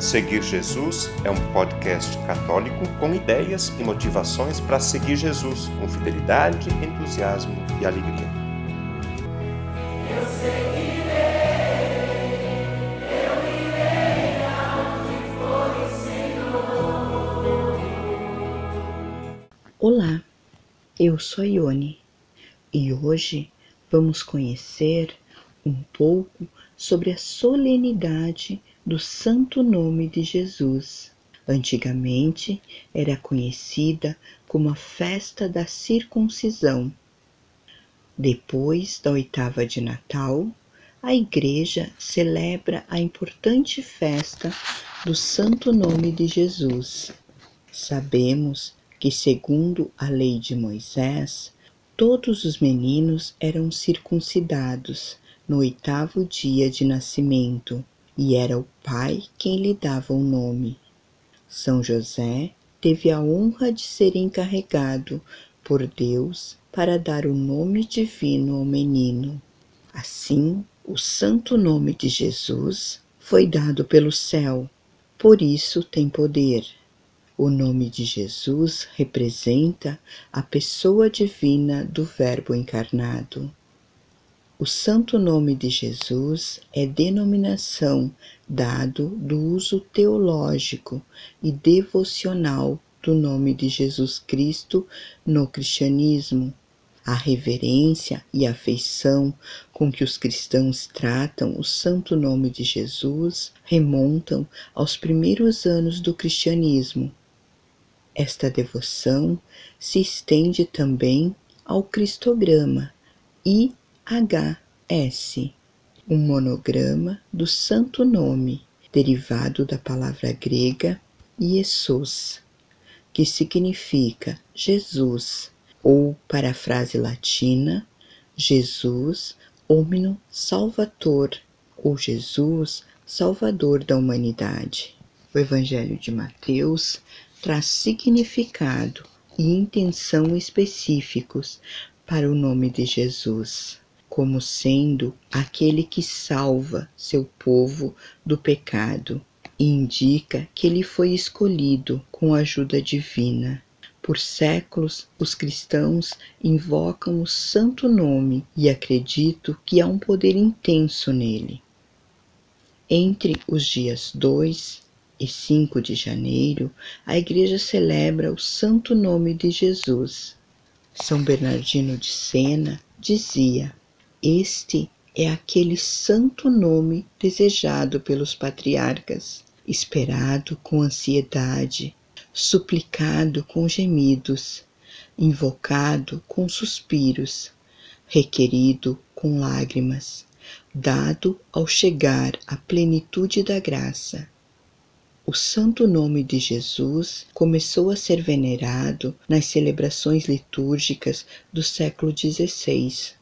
Seguir Jesus é um podcast católico com ideias e motivações para seguir Jesus com fidelidade, entusiasmo e alegria. Eu seguirei, eu irei for o Senhor. Olá, eu sou Ione e hoje vamos conhecer um pouco sobre a solenidade do Santo Nome de Jesus. Antigamente era conhecida como a festa da circuncisão. Depois da oitava de Natal, a Igreja celebra a importante festa do Santo Nome de Jesus. Sabemos que, segundo a lei de Moisés, todos os meninos eram circuncidados no oitavo dia de nascimento e era o pai quem lhe dava o nome. São José teve a honra de ser encarregado por Deus para dar o nome divino ao menino. Assim, o santo nome de Jesus foi dado pelo céu, por isso tem poder. O nome de Jesus representa a pessoa divina do Verbo encarnado. O santo nome de Jesus é denominação dado do uso teológico e devocional do nome de Jesus Cristo no cristianismo. A reverência e afeição com que os cristãos tratam o santo nome de Jesus remontam aos primeiros anos do cristianismo. Esta devoção se estende também ao cristograma e HS, um monograma do Santo Nome, derivado da palavra grega Iesus, que significa Jesus, ou para a frase latina, Jesus homino salvator, ou Jesus salvador da humanidade. O Evangelho de Mateus traz significado e intenção específicos para o nome de Jesus como sendo aquele que salva seu povo do pecado e indica que ele foi escolhido com ajuda divina. Por séculos, os cristãos invocam o santo nome e acredito que há um poder intenso nele. Entre os dias 2 e 5 de janeiro, a Igreja celebra o santo nome de Jesus. São Bernardino de Sena dizia: este é aquele santo nome desejado pelos patriarcas, esperado com ansiedade, suplicado com gemidos, invocado com suspiros, requerido com lágrimas, dado ao chegar à plenitude da graça. O santo nome de Jesus começou a ser venerado nas celebrações litúrgicas do século XVI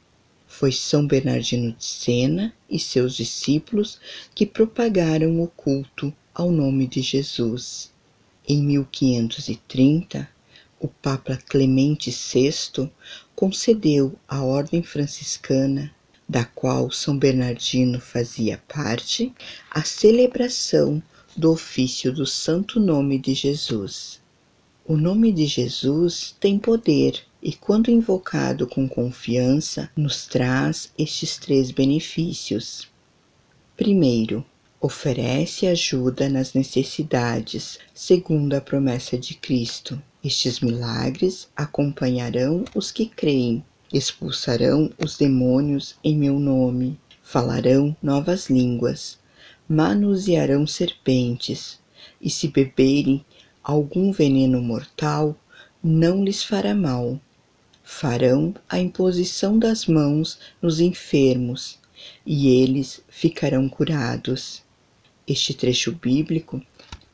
foi São Bernardino de Sena e seus discípulos que propagaram o culto ao nome de Jesus. Em 1530, o Papa Clemente VI concedeu à Ordem Franciscana, da qual São Bernardino fazia parte, a celebração do ofício do Santo Nome de Jesus. O nome de Jesus tem poder e, quando invocado com confiança, nos traz estes três benefícios. Primeiro, oferece ajuda nas necessidades, segundo a promessa de Cristo. Estes milagres acompanharão os que creem, expulsarão os demônios em meu nome, falarão novas línguas, manusearão serpentes, e se beberem algum veneno mortal, não lhes fará mal farão a imposição das mãos nos enfermos e eles ficarão curados. Este trecho bíblico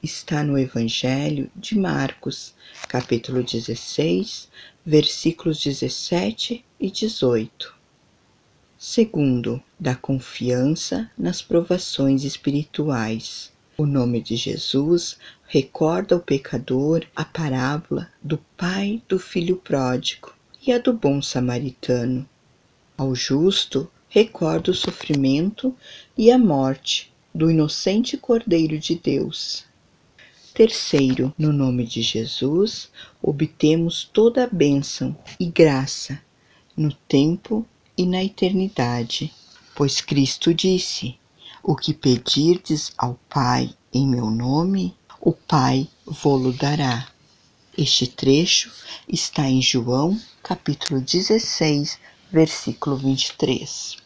está no Evangelho de Marcos, capítulo 16, versículos 17 e 18. Segundo, da confiança nas provações espirituais. O nome de Jesus recorda ao pecador a parábola do pai do filho pródigo e a do bom samaritano. Ao justo recorda o sofrimento e a morte, do inocente Cordeiro de Deus. Terceiro, no nome de Jesus, obtemos toda a bênção e graça no tempo e na eternidade, pois Cristo disse: O que pedirdes ao Pai em meu nome, o Pai vô-lo dará. Este trecho está em João, capítulo 16, versículo 23.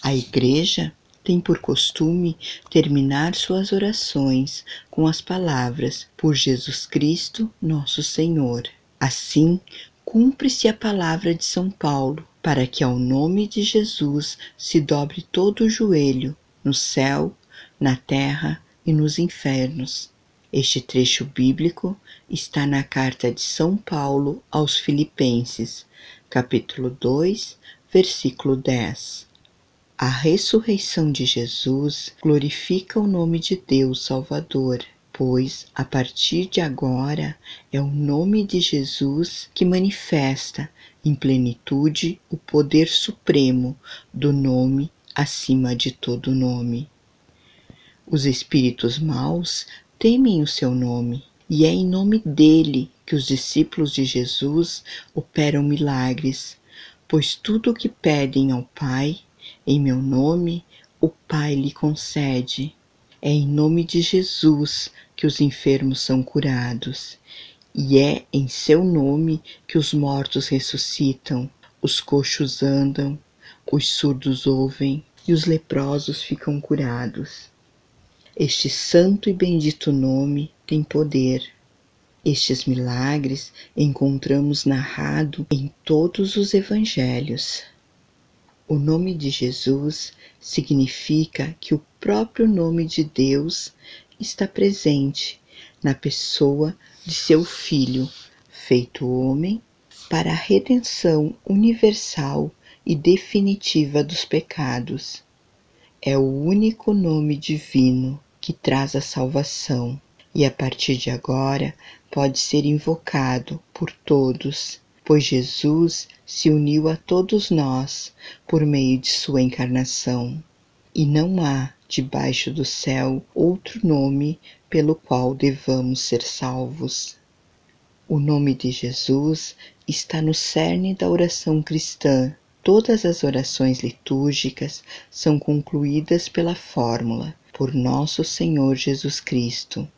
A Igreja tem por costume terminar suas orações com as palavras por Jesus Cristo, nosso Senhor. Assim, cumpre-se a palavra de São Paulo, para que ao nome de Jesus se dobre todo o joelho, no céu, na terra e nos infernos. Este trecho bíblico está na carta de São Paulo aos Filipenses, capítulo 2, versículo 10. A ressurreição de Jesus glorifica o nome de Deus Salvador, pois a partir de agora é o nome de Jesus que manifesta em plenitude o poder supremo do nome acima de todo nome. Os espíritos maus temem o seu nome, e é em nome dele que os discípulos de Jesus operam milagres, pois tudo o que pedem ao Pai em meu nome, o Pai lhe concede. É em nome de Jesus que os enfermos são curados, e é em seu nome que os mortos ressuscitam, os coxos andam, os surdos ouvem e os leprosos ficam curados. Este santo e bendito nome tem poder. Estes milagres encontramos narrado em todos os evangelhos. O nome de Jesus significa que o próprio nome de Deus está presente na pessoa de seu Filho, feito homem, para a redenção universal e definitiva dos pecados. É o único nome divino que traz a salvação e a partir de agora pode ser invocado por todos pois Jesus se uniu a todos nós por meio de sua encarnação. E não há debaixo do céu outro nome pelo qual devamos ser salvos. O nome de Jesus está no cerne da oração cristã. Todas as orações litúrgicas são concluídas pela fórmula por nosso Senhor Jesus Cristo.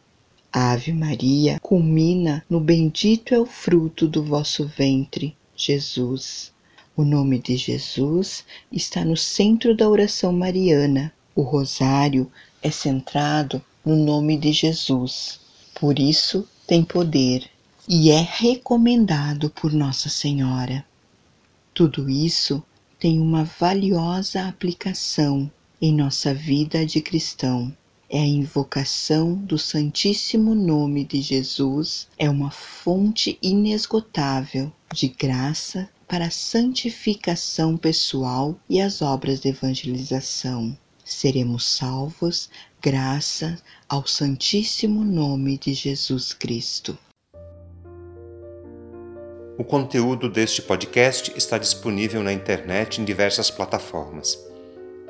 A Ave Maria culmina no Bendito é o fruto do vosso ventre, Jesus. O nome de Jesus está no centro da oração mariana. O rosário é centrado no nome de Jesus. Por isso tem poder e é recomendado por Nossa Senhora. Tudo isso tem uma valiosa aplicação em nossa vida de cristão é a invocação do Santíssimo Nome de Jesus, é uma fonte inesgotável de graça para a santificação pessoal e as obras de evangelização. Seremos salvos graças ao Santíssimo Nome de Jesus Cristo. O conteúdo deste podcast está disponível na internet em diversas plataformas.